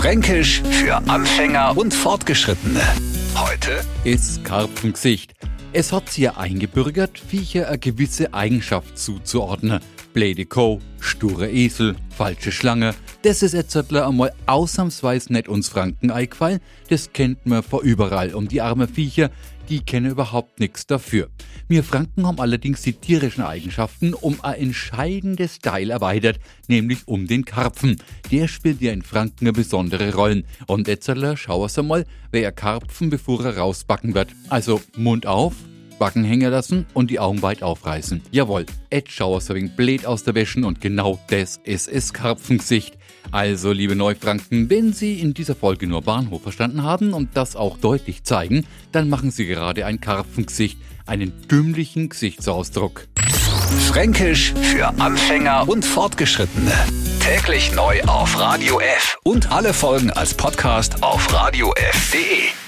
Fränkisch für Anfänger und Fortgeschrittene. Heute ist Karpfengesicht. Es hat sich eingebürgert, Viecher eine gewisse Eigenschaft zuzuordnen. Blade Co., sture Esel, falsche Schlange. Das ist jetzt einmal ausnahmsweise nicht uns Franken eingefallen. Das kennt man vor überall um die armen Viecher. Die kennen überhaupt nichts dafür. Wir Franken haben allerdings die tierischen Eigenschaften um ein entscheidendes Teil erweitert, nämlich um den Karpfen. Der spielt ja in Franken eine besondere Rolle. Und jetzt schauen wir mal, wer Karpfen, bevor er rausbacken wird. Also Mund auf, Backen hängen lassen und die Augen weit aufreißen. Jawohl, Ed Schauers ein blöd aus der Wäsche und genau das ist es Karpfengesicht. Also, liebe Neufranken, wenn Sie in dieser Folge nur Bahnhof verstanden haben und das auch deutlich zeigen, dann machen Sie gerade ein Karpfengesicht, einen dümmlichen Gesichtsausdruck. Fränkisch für Anfänger und Fortgeschrittene. Täglich neu auf Radio F und alle Folgen als Podcast auf radiof.de.